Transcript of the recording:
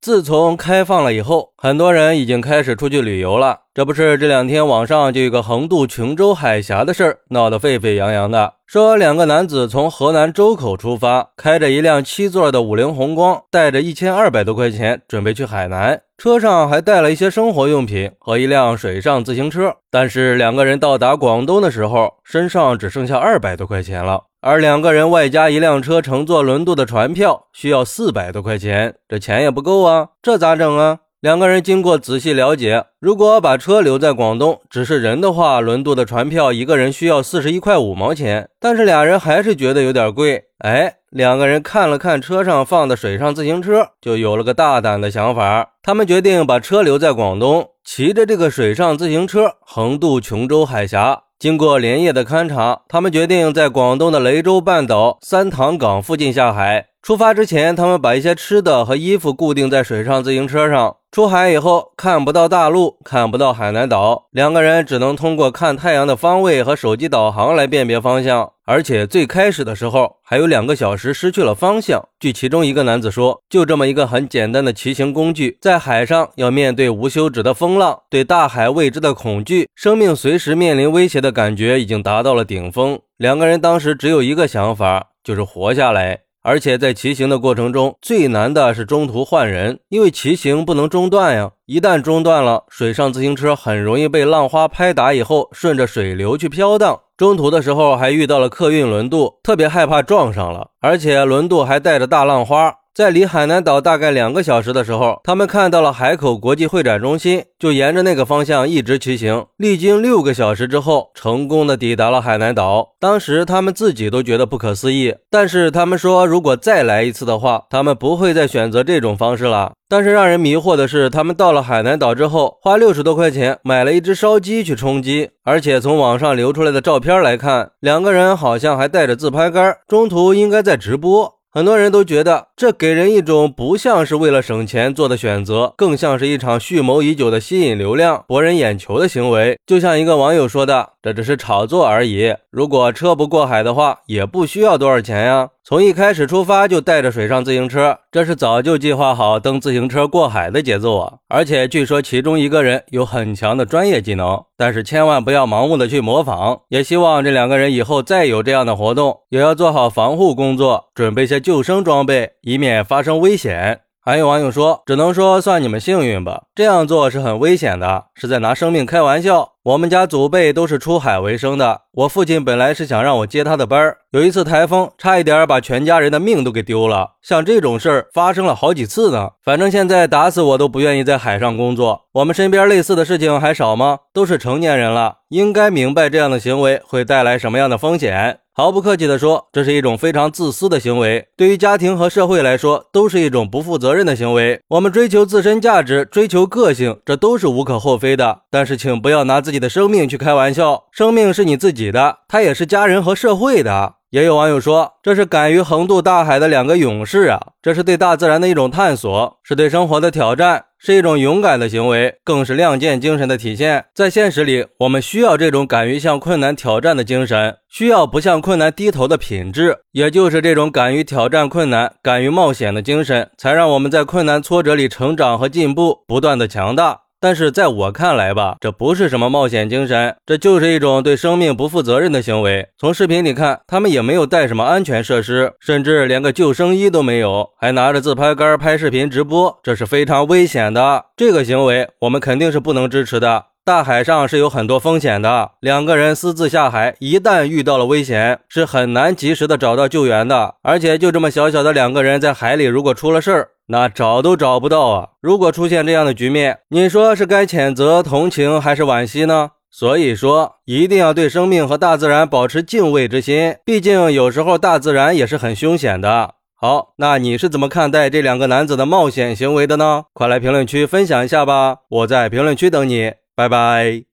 自从开放了以后，很多人已经开始出去旅游了。这不是这两天网上就有个横渡琼州海峡的事儿闹得沸沸扬扬的，说两个男子从河南周口出发，开着一辆七座的五菱宏光，带着一千二百多块钱准备去海南，车上还带了一些生活用品和一辆水上自行车。但是两个人到达广东的时候，身上只剩下二百多块钱了。而两个人外加一辆车乘坐轮渡的船票需要四百多块钱，这钱也不够啊，啊这咋整啊？两个人经过仔细了解，如果把车留在广东，只是人的话，轮渡的船票一个人需要四十一块五毛钱。但是俩人还是觉得有点贵。哎，两个人看了看车上放的水上自行车，就有了个大胆的想法。他们决定把车留在广东，骑着这个水上自行车横渡琼州海峡。经过连夜的勘察，他们决定在广东的雷州半岛三塘港附近下海。出发之前，他们把一些吃的和衣服固定在水上自行车上。出海以后，看不到大陆，看不到海南岛，两个人只能通过看太阳的方位和手机导航来辨别方向。而且最开始的时候，还有两个小时失去了方向。据其中一个男子说，就这么一个很简单的骑行工具，在海上要面对无休止的风浪，对大海未知的恐惧，生命随时面临威胁的感觉已经达到了顶峰。两个人当时只有一个想法，就是活下来。而且在骑行的过程中，最难的是中途换人，因为骑行不能中断呀。一旦中断了，水上自行车很容易被浪花拍打，以后顺着水流去飘荡。中途的时候还遇到了客运轮渡，特别害怕撞上了，而且轮渡还带着大浪花。在离海南岛大概两个小时的时候，他们看到了海口国际会展中心，就沿着那个方向一直骑行。历经六个小时之后，成功的抵达了海南岛。当时他们自己都觉得不可思议，但是他们说，如果再来一次的话，他们不会再选择这种方式了。但是让人迷惑的是，他们到了海南岛之后，花六十多块钱买了一只烧鸡去充饥，而且从网上流出来的照片来看，两个人好像还带着自拍杆，中途应该在直播。很多人都觉得这给人一种不像是为了省钱做的选择，更像是一场蓄谋已久的吸引流量、博人眼球的行为。就像一个网友说的：“这只是炒作而已。如果车不过海的话，也不需要多少钱呀。从一开始出发就带着水上自行车，这是早就计划好蹬自行车过海的节奏啊！而且据说其中一个人有很强的专业技能，但是千万不要盲目的去模仿。也希望这两个人以后再有这样的活动，也要做好防护工作，准备些。”救生装备，以免发生危险。还有网友说，只能说算你们幸运吧，这样做是很危险的，是在拿生命开玩笑。我们家祖辈都是出海为生的，我父亲本来是想让我接他的班儿，有一次台风，差一点把全家人的命都给丢了。像这种事儿发生了好几次呢。反正现在打死我都不愿意在海上工作。我们身边类似的事情还少吗？都是成年人了，应该明白这样的行为会带来什么样的风险。毫不客气地说，这是一种非常自私的行为，对于家庭和社会来说，都是一种不负责任的行为。我们追求自身价值，追求个性，这都是无可厚非的。但是，请不要拿自己己的生命去开玩笑，生命是你自己的，它也是家人和社会的。也有网友说，这是敢于横渡大海的两个勇士啊！这是对大自然的一种探索，是对生活的挑战，是一种勇敢的行为，更是亮剑精神的体现。在现实里，我们需要这种敢于向困难挑战的精神，需要不向困难低头的品质。也就是这种敢于挑战困难、敢于冒险的精神，才让我们在困难挫折里成长和进步，不断的强大。但是在我看来吧，这不是什么冒险精神，这就是一种对生命不负责任的行为。从视频里看，他们也没有带什么安全设施，甚至连个救生衣都没有，还拿着自拍杆拍视频直播，这是非常危险的。这个行为我们肯定是不能支持的。大海上是有很多风险的，两个人私自下海，一旦遇到了危险，是很难及时的找到救援的。而且就这么小小的两个人在海里，如果出了事儿，那找都找不到啊！如果出现这样的局面，你说是该谴责、同情还是惋惜呢？所以说，一定要对生命和大自然保持敬畏之心，毕竟有时候大自然也是很凶险的。好，那你是怎么看待这两个男子的冒险行为的呢？快来评论区分享一下吧！我在评论区等你。拜拜。